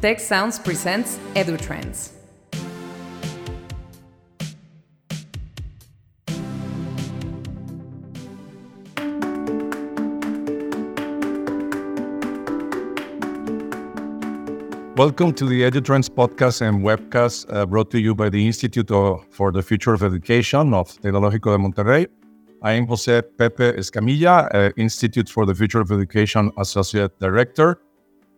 Tec Sounds presents EduTrends. Welcome to the EduTrends podcast and webcast uh, brought to you by the Institute for the Future of Education of Tecnológico de Monterrey. I am Jose Pepe Escamilla, uh, Institute for the Future of Education Associate Director.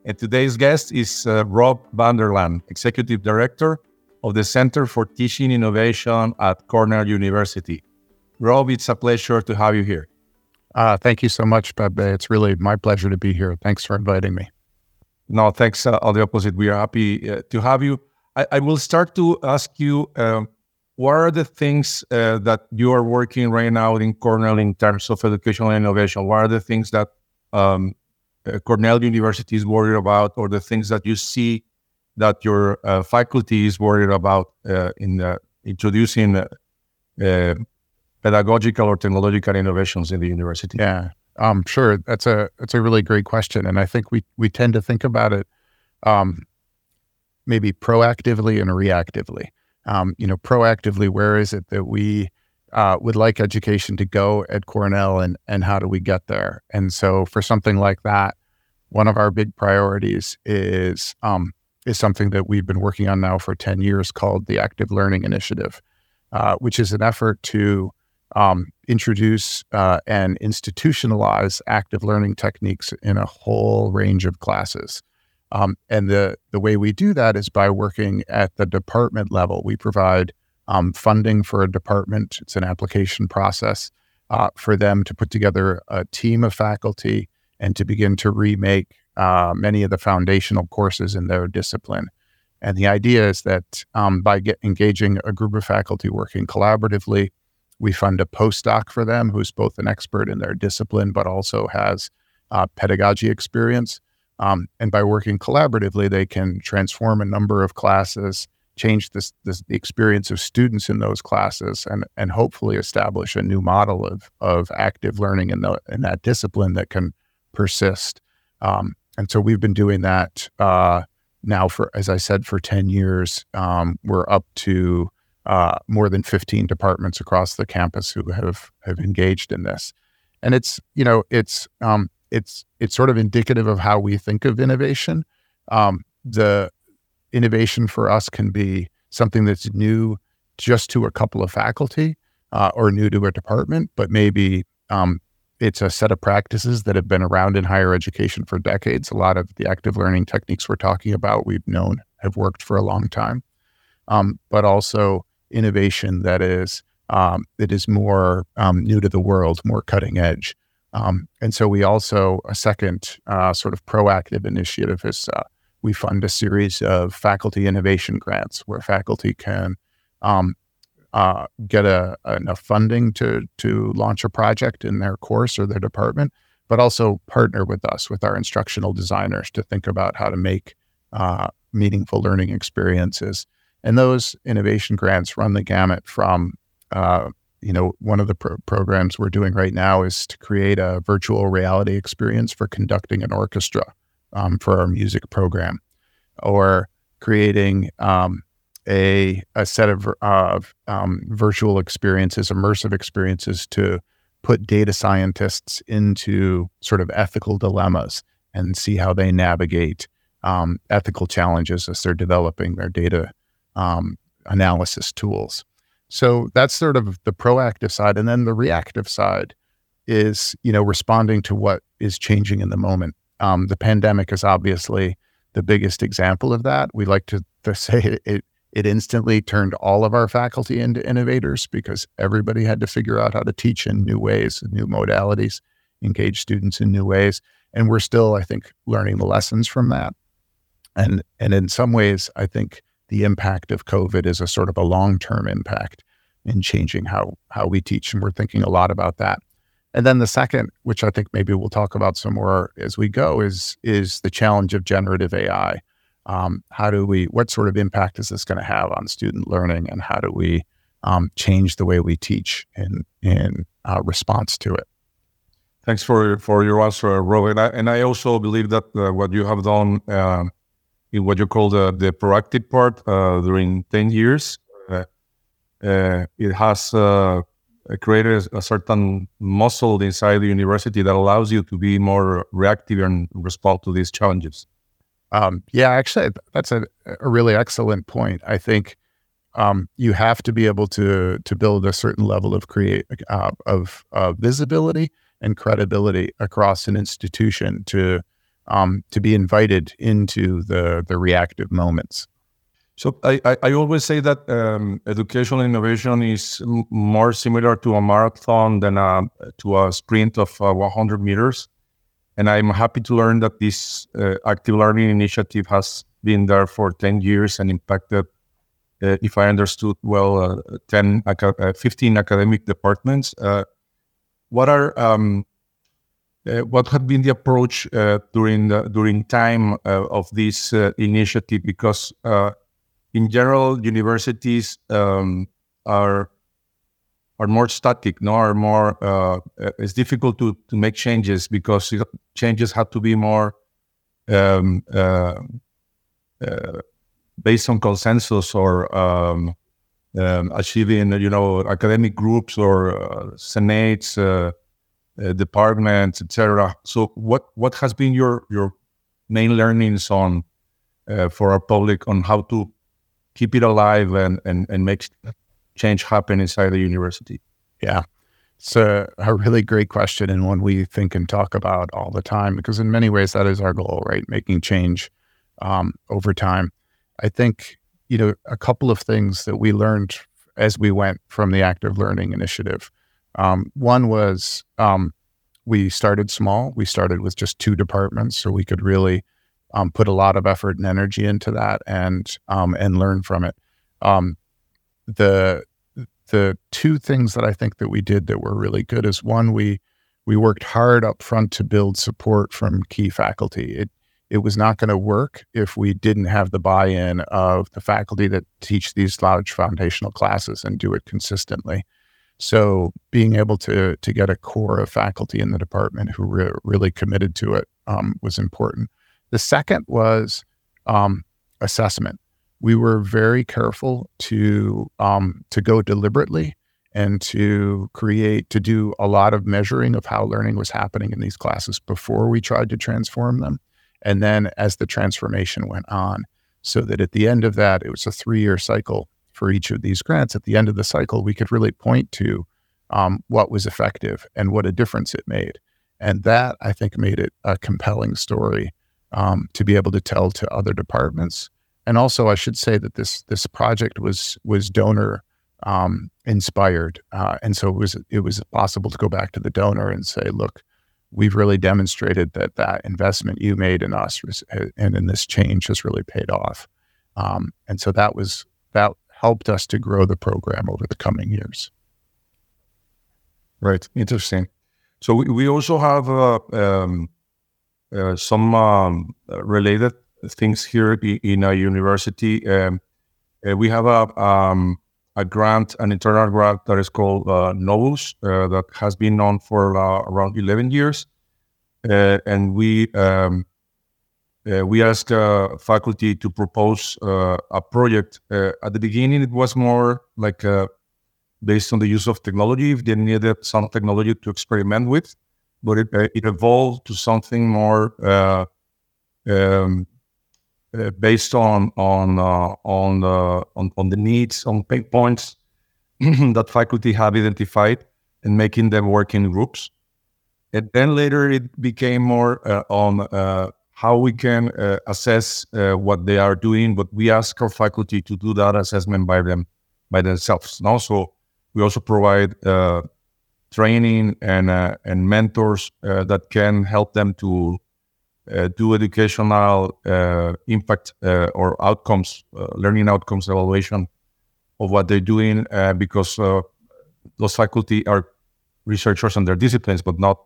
And today's guest is uh, Rob Vanderlan, Executive Director of the Center for Teaching Innovation at Cornell University. Rob, it's a pleasure to have you here. Uh, thank you so much, Pepe. It's really my pleasure to be here. Thanks for inviting me. No, thanks. Uh, on the opposite, we are happy uh, to have you. I, I, will start to ask you um, what are the things uh, that you are working right now in Cornell in terms of educational innovation? What are the things that um, Cornell University is worried about, or the things that you see that your uh, faculty is worried about uh, in introducing pedagogical or technological innovations in the university? Yeah, um, sure. That's a that's a really great question, and I think we we tend to think about it um, maybe proactively and reactively. Um, you know, proactively, where is it that we uh, would like education to go at Cornell, and and how do we get there? And so, for something like that, one of our big priorities is um, is something that we've been working on now for ten years, called the Active Learning Initiative, uh, which is an effort to um, introduce uh, and institutionalize active learning techniques in a whole range of classes. Um, and the, the way we do that is by working at the department level. We provide um, funding for a department, it's an application process uh, for them to put together a team of faculty and to begin to remake uh, many of the foundational courses in their discipline. And the idea is that um, by get, engaging a group of faculty working collaboratively, we fund a postdoc for them who's both an expert in their discipline, but also has uh, pedagogy experience. Um, and by working collaboratively, they can transform a number of classes, change this, this, the experience of students in those classes, and, and hopefully establish a new model of, of active learning in, the, in that discipline that can persist. Um, and so we've been doing that uh, now for, as I said, for 10 years. Um, we're up to uh, more than 15 departments across the campus who have have engaged in this, and it's you know it's um, it's it's sort of indicative of how we think of innovation. Um, the innovation for us can be something that's new just to a couple of faculty uh, or new to a department, but maybe um, it's a set of practices that have been around in higher education for decades. A lot of the active learning techniques we're talking about, we've known have worked for a long time. Um, but also innovation that is um, that is more um, new to the world, more cutting edge. Um, and so we also a second uh, sort of proactive initiative is uh, we fund a series of faculty innovation grants where faculty can um, uh, get a, enough funding to to launch a project in their course or their department, but also partner with us with our instructional designers to think about how to make uh, meaningful learning experiences. And those innovation grants run the gamut from, uh, you know, one of the pro- programs we're doing right now is to create a virtual reality experience for conducting an orchestra um, for our music program, or creating um, a, a set of, of um, virtual experiences, immersive experiences to put data scientists into sort of ethical dilemmas and see how they navigate um, ethical challenges as they're developing their data um, analysis tools. So that's sort of the proactive side. And then the reactive side is, you know, responding to what is changing in the moment. Um, the pandemic is obviously the biggest example of that. We like to, to say it, it instantly turned all of our faculty into innovators because everybody had to figure out how to teach in new ways, new modalities, engage students in new ways. And we're still, I think, learning the lessons from that. And and in some ways, I think the impact of COVID is a sort of a long term impact in changing how how we teach, and we're thinking a lot about that. And then the second, which I think maybe we'll talk about some more as we go, is is the challenge of generative AI. Um, how do we? What sort of impact is this going to have on student learning, and how do we um, change the way we teach in in uh, response to it? Thanks for for your answer, Rob. And I, and I also believe that uh, what you have done uh, in what you call the, the proactive part uh, during 10 years. Uh, uh, it has created a certain muscle inside the university that allows you to be more reactive and respond to these challenges. Um, yeah, actually, that's a, a, really excellent point. I think um, you have to be able to to build a certain level of create uh, of uh, visibility and credibility across an institution to um, to be invited into the the reactive moments. So I, I, I always say that um, educational innovation is m- more similar to a marathon than a, to a sprint of uh, 100 meters. And I'm happy to learn that this uh, active learning initiative has been there for 10 years and impacted, uh, if I understood well, uh, 10, uh, 15 academic departments. Uh, what are um, what had been the approach during the, during time of this initiative? Because in general, universities um, are are more static, no, are more. Uh, it's difficult to to make changes because changes have to be more um, uh, uh, based on consensus or um, um achieving, you know, academic groups or uh, senates, uh, uh, departments, etc. So, what what has been your your main learnings on for our public on how to keep it alive and and and make change happen inside the university? Yeah. It's a, a, really great question and one we think and talk about all the time because in many ways that is our goal, right? Making change um, over time. I think, you know, a couple of things that we learned as we went from the active learning initiative. Um, one was um, we started small. We started with just two departments so we could really um, put a lot of effort and energy into that and um, and learn from it. Um, the the two things that I think that we did that were really good is one we we worked hard up front to build support from key faculty. It it was not going to work if we didn't have the buy-in of the faculty that teach these large foundational classes and do it consistently. So being able to to get a core of faculty in the department who re- really committed to it um, was important. The second was um, assessment. We were very careful to um, to go deliberately and to create to do a lot of measuring of how learning was happening in these classes before we tried to transform them, and then as the transformation went on, so that at the end of that, it was a three year cycle for each of these grants. At the end of the cycle, we could really point to um, what was effective and what a difference it made. And that I think made it a compelling story um, to be able to tell to other departments. And also, I should say that this this project was was donor um, inspired, uh, and so it was it was possible to go back to the donor and say, look, we've really demonstrated that that investment you made in us and in this change has really paid off. Um, and so that was that helped us to grow the program over the coming years. Right, interesting. So we, we also have uh, um, uh, some um, related things here in a university. Um, uh, we have a um, a grant, an internal grant that is called uh, Novus, uh, that has been on for uh, around 11 years. Uh, and we um, we asked faculty to propose a project. at the beginning, it was more like based on the use of technology, if they needed some technology to experiment with but it, uh, it evolved to something more uh, um, uh, based on on uh, on, on, on the needs, on pain points that faculty have identified, and making them work in groups. And then later it became more uh, on uh, how we can assess what they are doing, but we ask our faculty to do that assessment by them by themselves. And also, we also provide training and uh, and mentors uh, that can help them to uh, do educational uh, impact uh, or outcomes, uh, learning outcomes evaluation of what they're doing, because those faculty are researchers on their disciplines, but not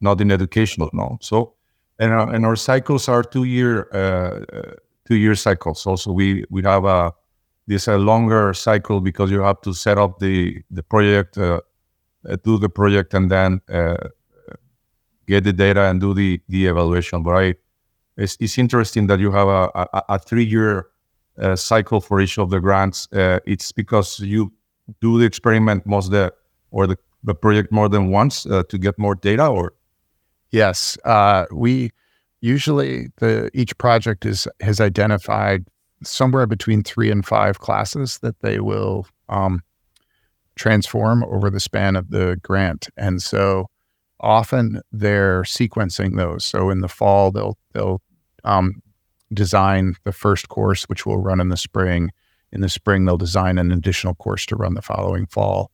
not in educational. No, so and our, and our cycles are two year two year cycles. Also, we we have a this a longer cycle because you have to set up the the project do the project and then uh, get the data and do the, the evaluation. But I, it's, it's interesting that you have a, a, a three-year uh, cycle for each of the grants. Uh, it's because you do the experiment most the or the, the project more than once uh, to get more data, or yes, uh, we usually the each project is has identified somewhere between three and five classes that they will um, transform over the span of the grant, and so often they're sequencing those. So in the fall, they'll they'll um, design the first course, which will run in the spring. In the spring, they'll design an additional course to run the following fall.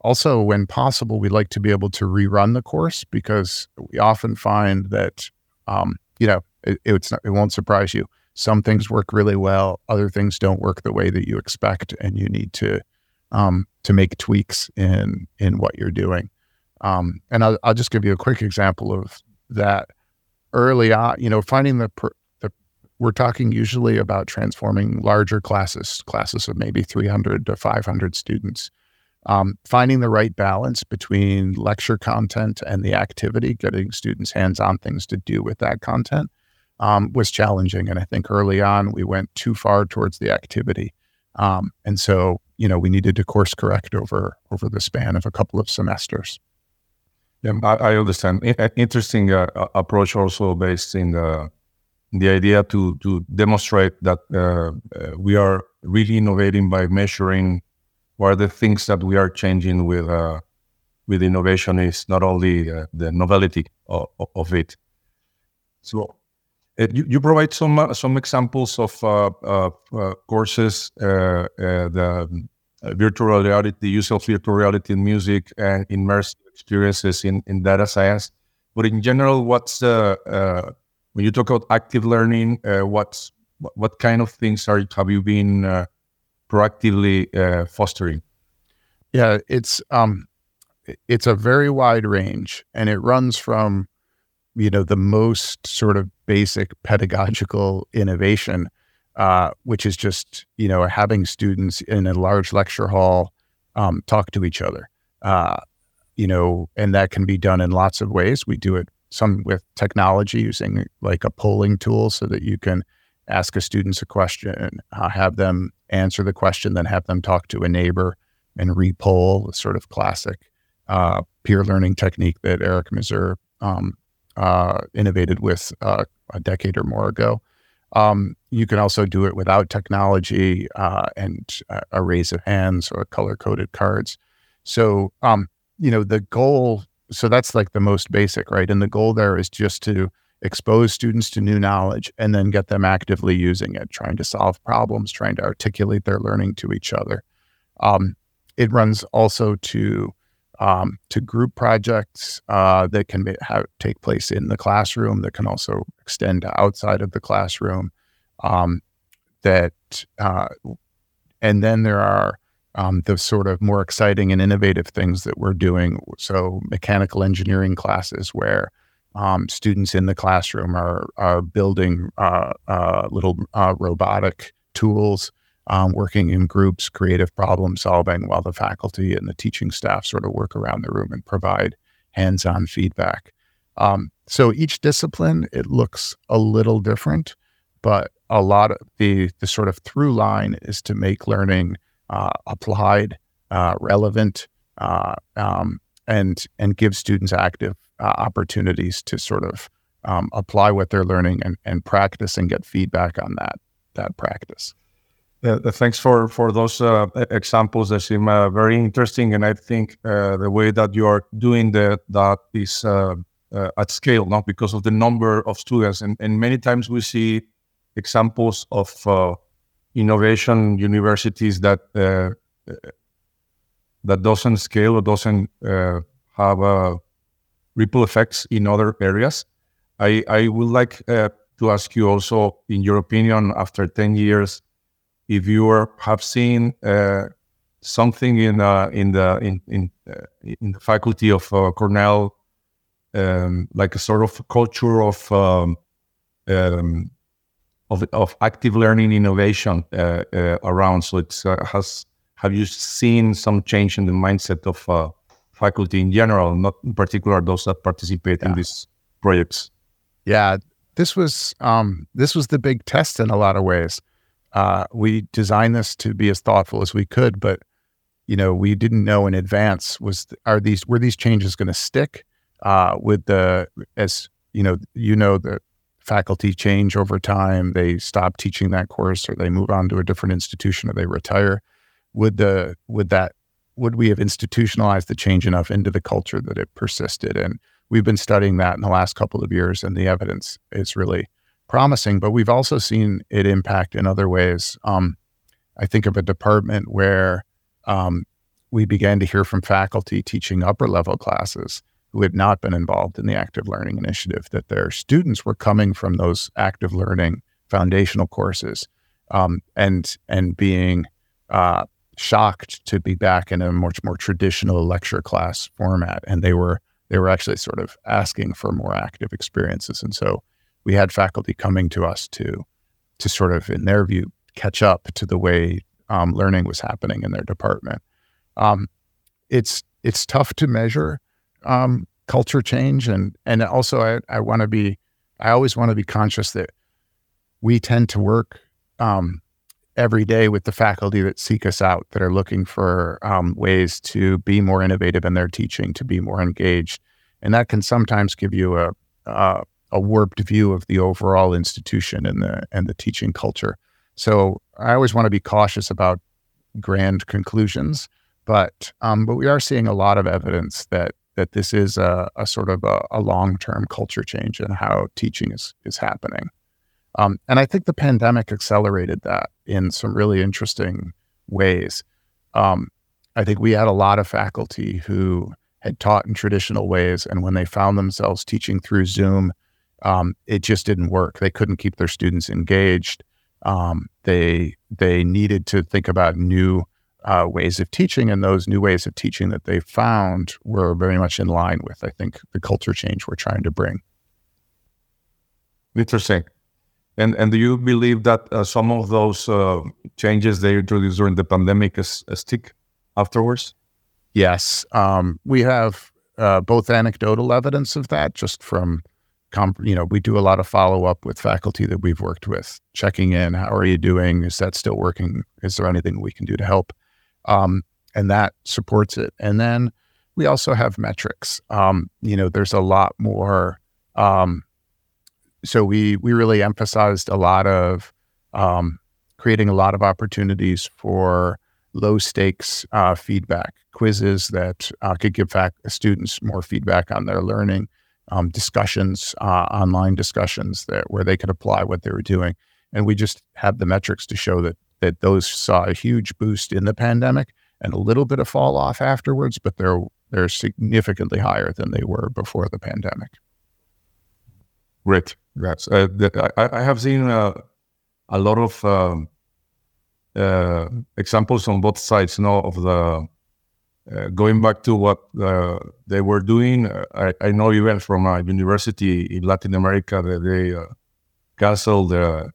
Also, when possible, we like to be able to rerun the course because we often find that, um, you know, it, it's not, it won't surprise you. Some things work really well, other things don't work the way that you expect, and you need to um, to make tweaks in in what you're doing. Um, and I'll, I'll, just give you a quick example of that. Early on, you know, finding the, the we're talking usually about transforming larger classes, classes of maybe 300 to 500 students. Um, finding the right balance between lecture content and the activity, getting students hands-on things to do with that content, um, was challenging. And I think early on we went too far towards the activity, um, and so you know we needed to course correct over over the span of a couple of semesters. Yeah, I, understand. Interesting uh, approach, also based in the the idea to to demonstrate that uh, uh, we are really innovating by measuring what are the things that we are changing with uh, with innovation is not only uh, the novelty of, of, it. So uh, you, you provide some some examples of courses, the virtual reality, the use of virtual reality in music and immersive experiences in, in data science. But in general, what's uh, uh, when you talk about active learning, uh, what's what, what, kind of things are have you been uh, proactively uh, fostering? Yeah, it's um, it's a very wide range, and it runs from you know the most sort of basic pedagogical innovation, uh, which is just you know having students in a large lecture hall um, talk to each other. Uh, you know, and that can be done in lots of ways. We do it some with technology using like a polling tool so that you can ask a students a question, uh, have them answer the question, then have them talk to a neighbor and repoll, the sort of classic uh, peer learning technique that Eric Mazur um, uh, innovated with uh, a decade or more ago. Um, you can also do it without technology uh, and a raise of hands or color coded cards. So um, you know, the goal, so that's like the most basic, right? And the goal there is just to expose students to new knowledge and then get them actively using it, trying to solve problems, trying to articulate their learning to each other. Um, it runs also to um, to group projects uh, that can be, have, take place in the classroom that can also extend outside of the classroom. Um, that uh, and then there are um, the sort of more exciting and innovative things that we're doing. So, mechanical engineering classes where um, students in the classroom are, are building uh, uh, little uh, robotic tools, um, working in groups, creative problem solving, while the faculty and the teaching staff sort of work around the room and provide hands on feedback. Um, so, each discipline, it looks a little different, but a lot of the, the sort of through line is to make learning uh, applied, uh, relevant, uh, um, and and give students active opportunities to sort of um, apply what they're learning and, and practice and get feedback on that that practice. Uh, thanks for for those uh, examples. They seem uh, very interesting, and I think the way that you are doing that that is at scale, not because of the number of students. And, and many times we see examples of innovation universities that uh, that doesn't scale or doesn't uh, have uh, ripple effects in other areas. I, I would like uh, to ask you also, in your opinion, after 10 years, if you are, have seen uh, something in uh, in the in in, in the faculty of Cornell, um, like a sort of culture of um, um, of, of active learning innovation uh, uh, around. So it's uh, has have you seen some change in the mindset of uh, faculty in general, not in particular those that participate yeah. in these projects? Yeah, this was um, this was the big test in a lot of ways. Uh, we designed this to be as thoughtful as we could, but you know we didn't know in advance was are these were these changes going to stick uh, with the as you know you know the faculty change over time they stop teaching that course or they move on to a different institution or they retire? Would the would that would we have institutionalized the change enough into the culture that it persisted? And we've been studying that in the last couple of years and the evidence is really promising but we've also seen it impact in other ways. Um, i think of a department where um, we began to hear from faculty teaching upper level classes who had not been involved in the active learning initiative that their students were coming from those active learning foundational courses um, and and being uh, shocked to be back in a much more traditional lecture class format. And they were they were actually sort of asking for more active experiences. And so we had faculty coming to us to to sort of in their view catch up to the way um, learning was happening in their department. Um, it's it's tough to measure um, culture change, and and also I I want to be I always want to be conscious that we tend to work um, every day with the faculty that seek us out that are looking for um, ways to be more innovative in their teaching, to be more engaged, and that can sometimes give you a, a a warped view of the overall institution and the and the teaching culture. So I always want to be cautious about grand conclusions. But um, but we are seeing a lot of evidence that that this is a, a sort of a, a long term culture change in how teaching is is happening. Um, and I think the pandemic accelerated that in some really interesting ways. Um, I think we had a lot of faculty who had taught in traditional ways, and when they found themselves teaching through Zoom, um, it just didn't work. They couldn't keep their students engaged. Um, they they needed to think about new uh, ways of teaching, and those new ways of teaching that they found were very much in line with, I think, the culture change we're trying to bring. Interesting. And and do you believe that uh, some of those uh, changes they introduced during the pandemic is, is stick afterwards? Yes, um, we have uh, both anecdotal evidence of that, just from you know, we do a lot of follow up with faculty that we've worked with, checking in. How are you doing? Is that still working? Is there anything we can do to help? um, and that supports it. And then we also have metrics. Um, you know, there's a lot more. Um, so we we really emphasized a lot of um, creating a lot of opportunities for low stakes uh, feedback quizzes that uh, could give fac- students more feedback on their learning. Um, discussions, uh, online discussions that where they could apply what they were doing, and we just have the metrics to show that that those saw a huge boost in the pandemic and a little bit of fall off afterwards, but they're they're significantly higher than they were before the pandemic. Great. Yes. Uh, I, I, have seen uh, a lot of um, uh, examples on both sides you know, of the uh, going back to what uh, they were doing. Uh, I, I, know even from a university in Latin America that they canceled the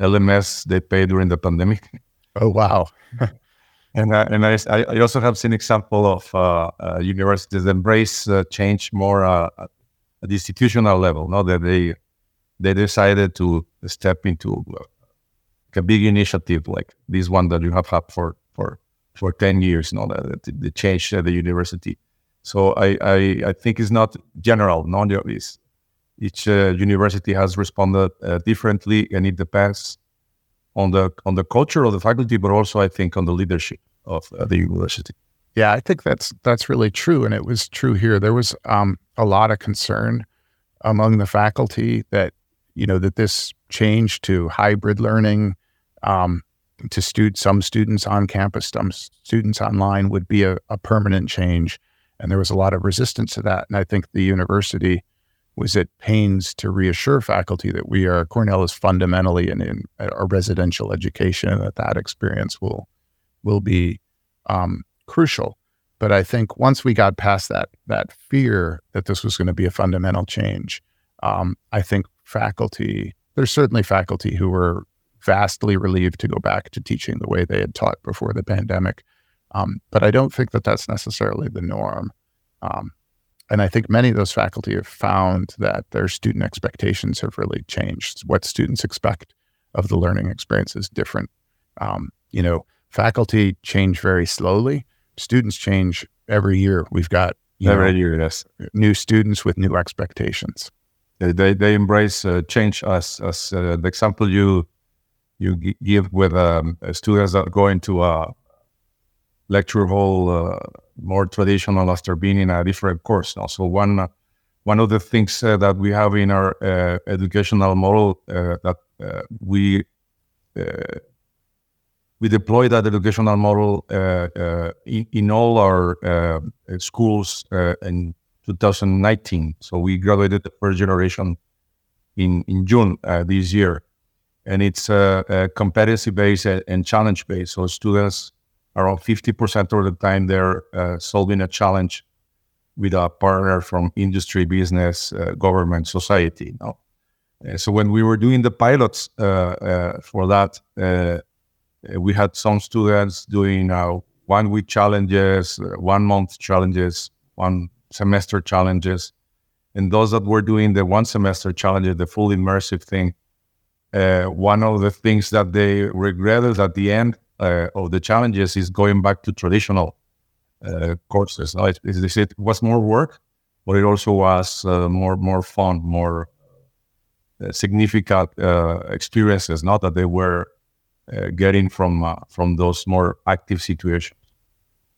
LMS they paid during the pandemic. Oh wow! and I, and I, I also have seen example of uh, uh, universities embrace uh, change more uh, at the institutional level. Now that they they decided to step into uh, a big initiative like this one that you have had for for for ten years. You know, that the change at the university. So I, I, I think it's not general. No, it's each uh, university has responded uh, differently, and it depends on the on the culture of the faculty, but also I think on the leadership of uh, the university. Yeah, I think that's that's really true, and it was true here. There was um, a lot of concern among the faculty that you know that this change to hybrid learning um, to stud- some students on campus, some students online would be a, a permanent change, and there was a lot of resistance to that. And I think the university was at pains to reassure faculty that we are Cornell is fundamentally in, in a residential education and that that experience will will be um, crucial. But I think once we got past that that fear that this was going to be a fundamental change, um, I think faculty there's certainly faculty who were vastly relieved to go back to teaching the way they had taught before the pandemic. Um, but I don't think that that's necessarily the norm. Um, and I think many of those faculty have found that their student expectations have really changed. What students expect of the learning experience is different. Um, you know, faculty change very slowly. Students change every year. We've got every know, year, yes, new students with new expectations. They they embrace uh, change as as uh, the example you you give with um, students that go into a lecture hall uh, more traditional after being in a different course. Also, one uh, one of the things uh, that we have in our uh, educational model uh, that uh, we we deploy that educational model in, in, all our schools in 2019. So we graduated the first generation in in June this year, and it's a competency based and challenge based. So students around 50% of the time they're uh, solving a challenge with a partner from industry, business, uh, government, society. You know? so when we were doing the pilots uh, uh for that, we had some students doing one week challenges, one month challenges, one semester challenges. And those that were doing the one semester challenges, the full immersive thing, one of the things that they regretted at the end uh, of the challenges is going back to traditional uh, courses. It, it, it, was more work, but it also was uh, more more fun, more uh, significant uh, experiences. Not that they were uh, getting from from those more active situations.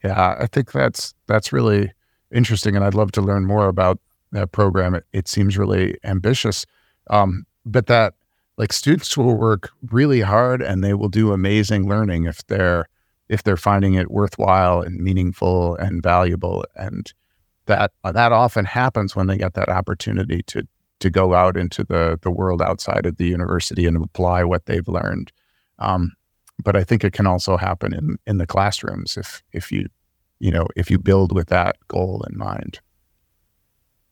Yeah, I think that's that's really interesting, and I'd love to learn more about that program. It, it seems really ambitious, um, but that like students will work really hard and they will do amazing learning if they're if they're finding it worthwhile and meaningful and valuable. And that that often happens when they get that opportunity to to go out into the the world outside of the university and apply what they've learned. Um, but I think it can also happen in in the classrooms if if you you know if you build with that goal in mind.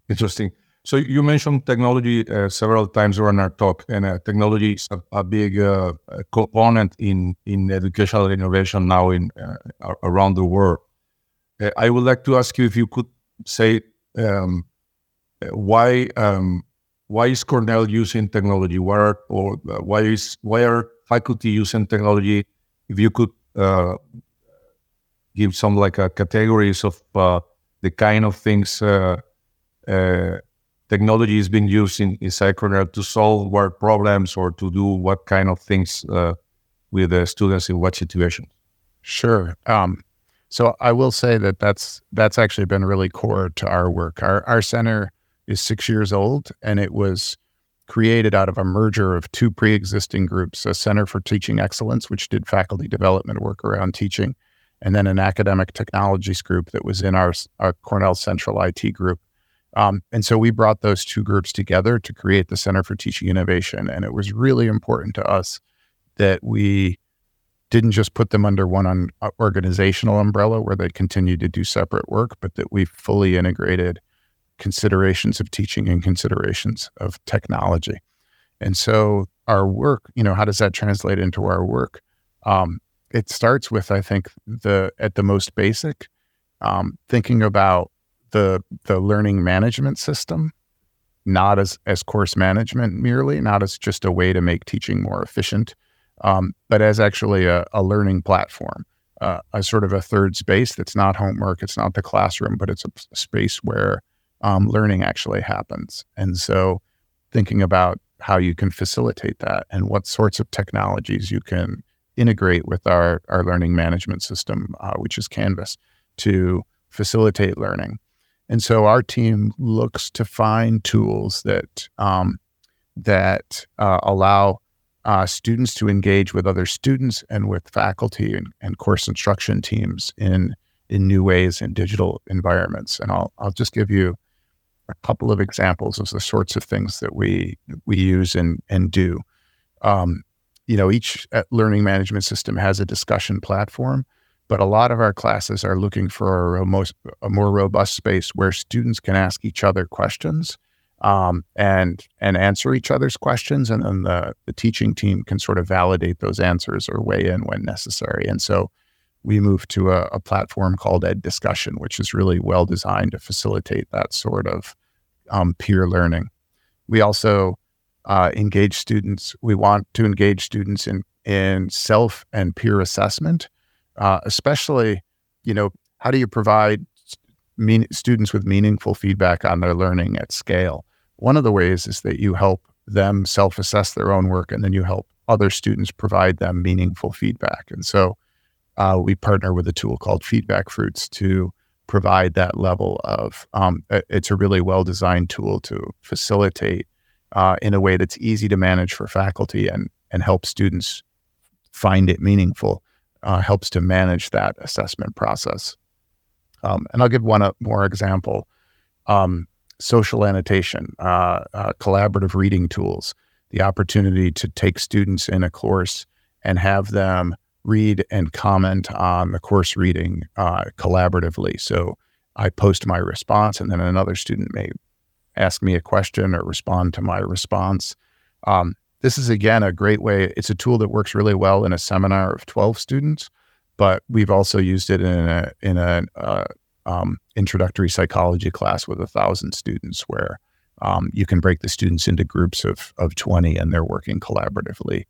Interesting so you mentioned technology uh, several times during our talk, and uh, technology is a, a big uh, component in in educational innovation now in uh, around the world. Uh, I would like to ask you if you could say um, why um, why is Cornell using technology? Why are, or uh, why is why are faculty using technology? If you could give some like categories of the kind of things technology is being used in, in Cornell to solve what problems or to do what kind of things uh, with the students in what situations? Sure. Um, so I will say that that's that's actually been really core to our work. Our our center is six years old, and it was created out of a merger of two pre-existing groups: a Center for Teaching Excellence, which did faculty development work around teaching, and then an academic technologies group that was in our, our Cornell Central IT group. Um, and so we brought those two groups together to create the Center for Teaching Innovation. And it was really important to us that we didn't just put them under one un- uh, organizational umbrella where they continued to do separate work, but that we fully integrated considerations of teaching and considerations of technology. And so our work, you know, how does that translate into our work? Um, it starts with, I think, the at the most basic, um, thinking about the the learning management system not as as course management merely, not as just a way to make teaching more efficient, um, but as actually a, a learning platform, uh, a sort of a third space that's not homework, it's not the classroom, but it's a, space where um, learning actually happens. And so, thinking about how you can facilitate that and what sorts of technologies you can integrate with our our learning management system, uh, which is Canvas, to facilitate learning. And so our team looks to find tools that um, that uh, allow uh, students to engage with other students and with faculty and, and, course instruction teams in in new ways in digital environments. And I'll I'll just give you a couple of examples of the sorts of things that we we use and and do. Um, you know, each uh, learning management system has a discussion platform but a lot of our classes are looking for a, most, a more robust space where students can ask each other questions um, and and answer each other's questions, and then the, the teaching team can sort of validate those answers or weigh in when necessary. And so we moved to a, a, platform called Ed Discussion, which is really well designed to facilitate that sort of um, peer learning. We also uh, engage students. We want to engage students in in self and peer assessment, uh, especially, you know, how do you provide mean, students with meaningful feedback on their learning at scale? One of the ways is that you help them self assess their own work and then you help other students provide them meaningful feedback. And so uh, we partner with a tool called Feedback Fruits to provide that level of, um, it's a really well designed tool to facilitate uh, in a way that's easy to manage for faculty and, and help students find it meaningful, uh, helps to manage that assessment process. Um, and I'll give one uh, more example. Um, social annotation, uh, uh, collaborative reading tools, the opportunity to take students in a course and have them read and comment on the course reading uh, collaboratively. So I post my response, and then another student may ask me a question or respond to my response. Um, this is again a great way. It's a tool that works really well in a seminar of 12 students, but we've also used it in a in a uh, um, introductory psychology class with a thousand students where um, you can break the students into groups of, of 20 and they're working collaboratively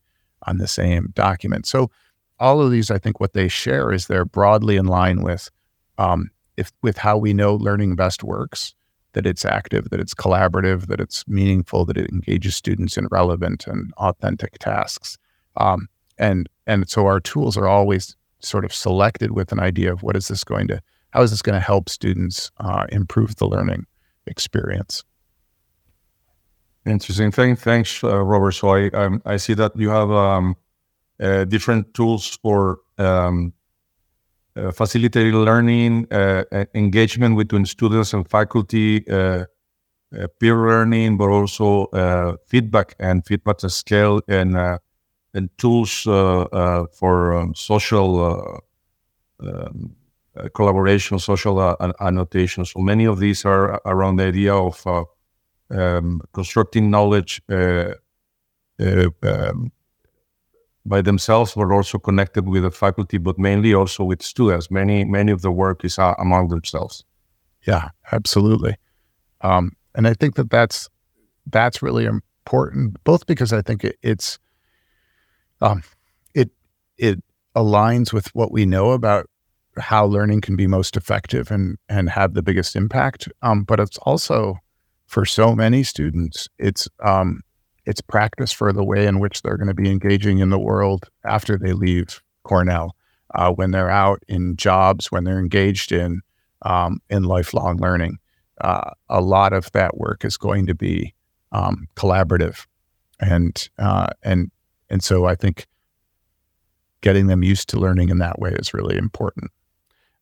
on the same document. So all of these, I think what they share is they're broadly in line with um, if with how we know learning best works, that it's active, that it's collaborative, that it's meaningful, that it engages students in relevant and authentic tasks. Um, and and so our tools are always sort of selected with an idea of what is this going to how is this going to help students uh, improve the learning experience? Interesting. Thank, thanks, uh, Robert. So I um, I see that you have um, uh, different tools for um, uh, facilitated learning, uh, engagement between students and faculty, uh, peer learning, but also feedback and feedback scale and and tools for um, social um, uh, collaboration, social uh, annotation. So many of these are around the idea of uh, um, constructing knowledge um, by themselves, but also connected with the faculty, but mainly also with students. Many many of the work is uh, among themselves. Yeah, absolutely. Um, and I think that that's that's really important, both because I think it, it's um, it it aligns with what we know about how learning can be most effective and and have the biggest impact. Um, but it's also for so many students, it's um, it's practice for the way in which they're going to be engaging in the world after they leave Cornell, uh, when they're out in jobs, when they're engaged in um, in lifelong learning. Uh, a lot of that work is going to be um, collaborative, and uh, and and so I think getting them used to learning in that way is really important.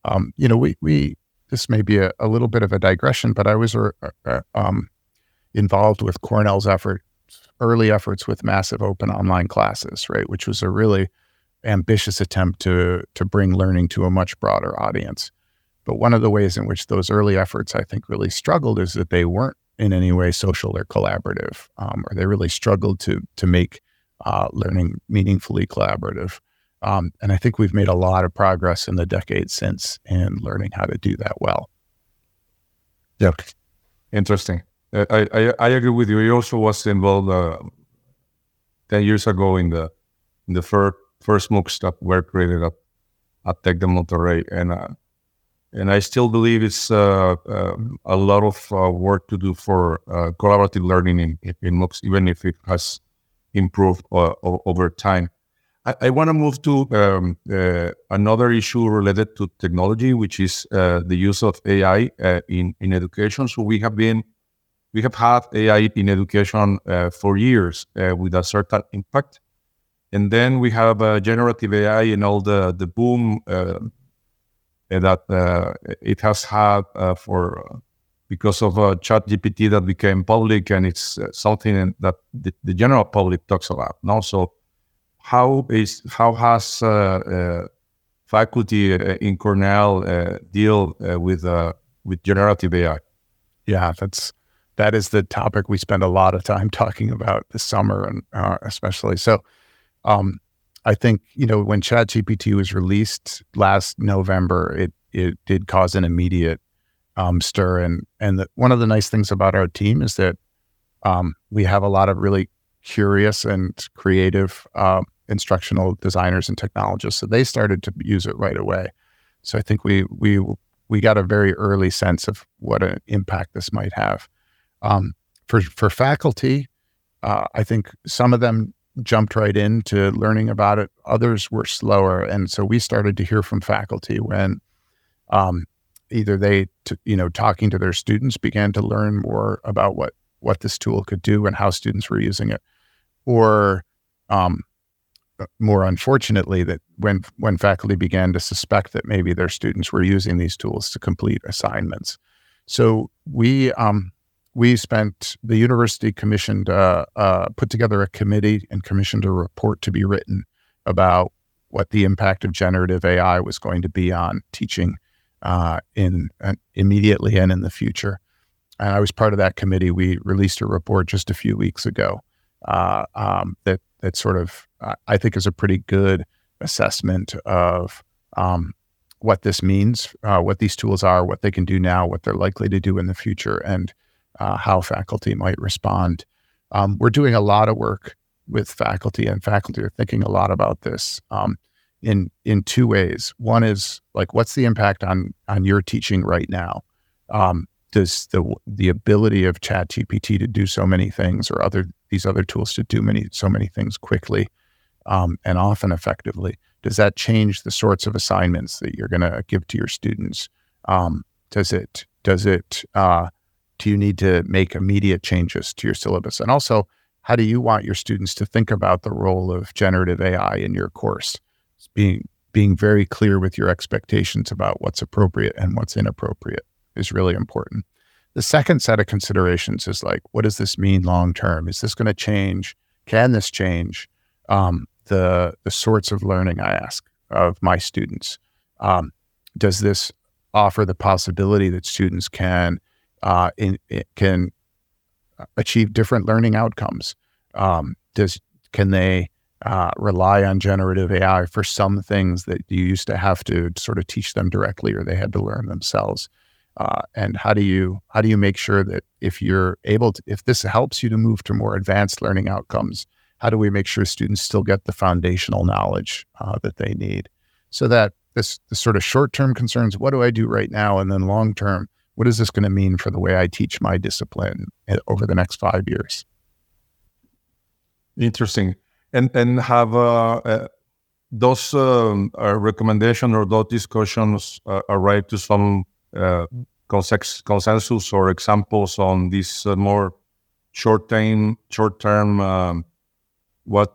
Um, you know, we we this may be a, a, little bit of a digression, but I was uh, uh, um, involved with Cornell's effort, early efforts with massive open online classes, right, which was a really ambitious attempt to to bring learning to a much broader audience. But one of the ways in which those early efforts, I think, really struggled is that they weren't in any way social or collaborative, um, or they really struggled to to make uh, learning meaningfully collaborative. Um, and I think we've made a lot of progress in the decades since in learning how to do that well. Yeah, interesting. Uh, I, I, I agree with you. He also was involved uh, ten years ago in the in the first first that were created at, at Tec de Monterrey, and uh, and I still believe it's uh, um, a lot of uh, work to do for uh, collaborative learning in, in MOOCs, even if it has improved over time. I, I want to move to um, uh, another issue related to technology, which is uh, the use of AI uh, in in education. So we have been we have had AI in education uh, for years uh, with a certain impact, and then we have uh, generative AI and all the the boom that it has had for because of uh, ChatGPT that became public, and it's something that the, the, general public talks about. Now, so how is how has uh, uh, faculty uh, in Cornell deal with with generative AI? Yeah, that's that is the topic we spend a lot of time talking about this summer, and especially so. Um, I think you know when ChatGPT was released last November, it it did cause an immediate um, stir, and and the, one of the nice things about our team is that um, we have a lot of really curious and creative uh, instructional designers and technologists, so they started to use it right away. So I think we we we got a very early sense of what an impact this might have. Um, for for faculty, uh, I think some of them jumped right into learning about it. Others were slower, and so we started to hear from faculty when um, either they, t- you know, talking to their students began to learn more about what what this tool could do and how students were using it, or um, uh, more unfortunately, that when when faculty began to suspect that maybe their students were using these tools to complete assignments, so we um, we spent the university commissioned uh, uh, put together a committee and commissioned a report to be written about what the impact of generative AI was going to be on teaching uh, in uh, immediately and in the future. And I was part of that committee. We released a report just a few weeks ago uh, um, that that sort of I think is a pretty good assessment of um, what this means, uh, what these tools are, what they can do now, what they're likely to do in the future, and uh, how faculty might respond. Um, we're doing a lot of work with faculty, and faculty are thinking a lot about this um, in in two ways. One is like, what's the impact on on your teaching right now? Um, does the the ability of ChatGPT to do so many things, or other these other tools to do many so many things quickly um, and often effectively, does that change the sorts of assignments that you're going to give to your students? Um, does it does it uh, do you need to make immediate changes to your syllabus? And also, how do you want your students to think about the role of generative AI in your course? It's being being very clear with your expectations about what's appropriate and what's inappropriate is really important. The second set of considerations is like, what does this mean long term? Is this going to change? Can this change um, the the sorts of learning I ask of my students? Um, does this offer the possibility that students can uh, in, can achieve different learning outcomes. Um, does can they uh, rely on generative AI for some things that you used to have to sort of teach them directly, or they had to learn themselves? Uh, and how do you how do you make sure that if you're able to if this helps you to move to more advanced learning outcomes, how do we make sure students still get the foundational knowledge uh, that they need? So that this the sort of short term concerns, what do I do right now, and then long term, what is this going to mean for the way I teach my discipline eh, over the next five years? Interesting. And and have uh, uh, those um, uh, recommendations or those discussions uh, arrived to some uh, consensus or examples on this uh, more short term short term um, what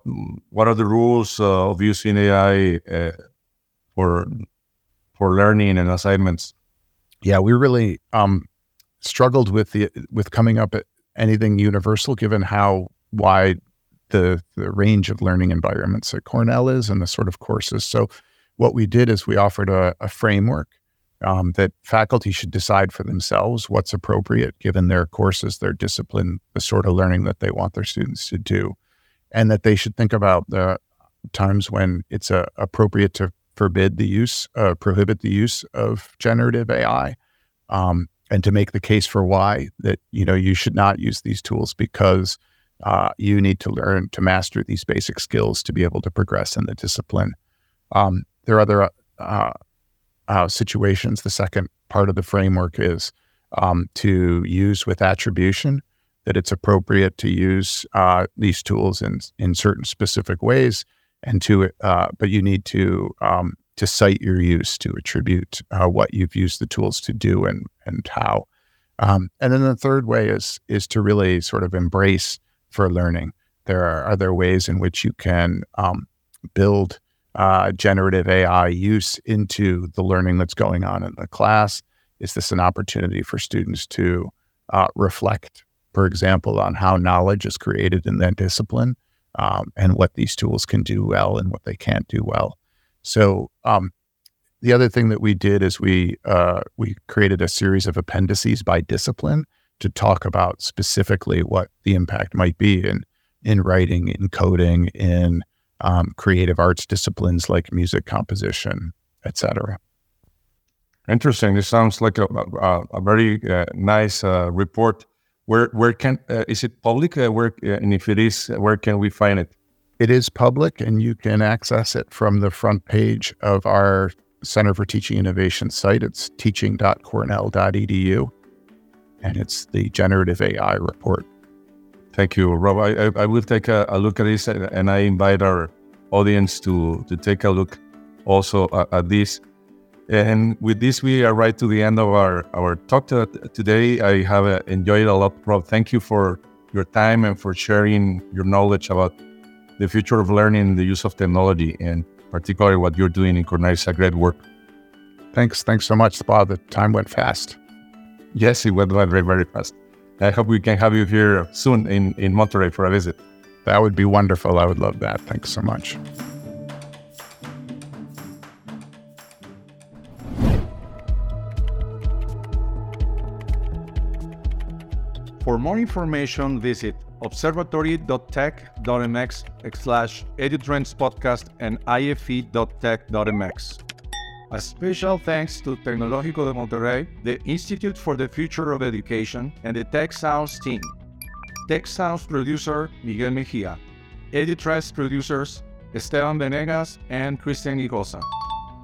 what are the rules of using AI for for learning and assignments? Yeah, we really um, struggled with the with coming up at anything universal, given how wide the the range of learning environments at Cornell is and the sort of courses. So, what we did is we offered a, a framework um, that faculty should decide for themselves what's appropriate given their courses, their discipline, the sort of learning that they want their students to do, and that they should think about the times when it's uh, appropriate to forbid the use, uh, prohibit the use of generative AI, um, and to make the case for why that you know you should not use these tools because uh, you need to learn to master these basic skills to be able to progress in the discipline. Um, there are other uh, uh, situations. The second part of the framework is um, to use with attribution that it's appropriate to use uh, these tools in in certain specific ways and to uh, but you need to um, to cite your use to attribute uh, what you've used the tools to do and and how um, and then the third way is is to really sort of embrace for learning there are other ways in which you can um, build uh, generative AI use into the learning that's going on in the class. Is this an opportunity for students to uh, reflect, for example, on how knowledge is created in that discipline? Um, and what these tools can do well and what they can't do well. So um, the other thing that we did is we uh, we created a series of appendices by discipline to talk about specifically what the impact might be in in writing, in coding, in um, creative arts disciplines like music composition, etc. Interesting. This sounds like a, a, a very uh, nice uh, report. Where where can uh, is it public? Uh, where uh, and if it is, where can we find it? It is public, and you can access it from the front page of our Center for Teaching Innovation site. It's teaching.cornell.edu, and it's the generative AI report. Thank you, Rob. I, I, will take a, a, look at this, and I invite our audience to to take a look also at, at this. And with this, we are right to the end of our, our talk to, today. I have uh, enjoyed a lot, Rob. Thank you for your time and for sharing your knowledge about the future of learning, the use of technology, and particularly what you're doing in Cornell great work. Thanks. Thanks so much, Bob. The time went fast. Yes, it went very, very fast. I hope we can have you here soon in, in Monterrey for a visit. That would be wonderful. I would love that. Thanks so much. For more information, visit observatory.tec.mx slash edutrends podcast and ife.tec.mx. A special thanks to Tecnológico de Monterrey, the Institute for the Future of Education, and the Tec Sounds team. Tec Sounds producer Miguel Mejia. Edutrends producers Esteban Venegas and Christian Igosa.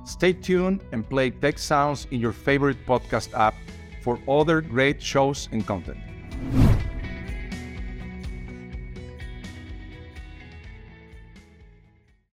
Stay tuned and play Tec Sounds in your favorite podcast app for other great shows and content you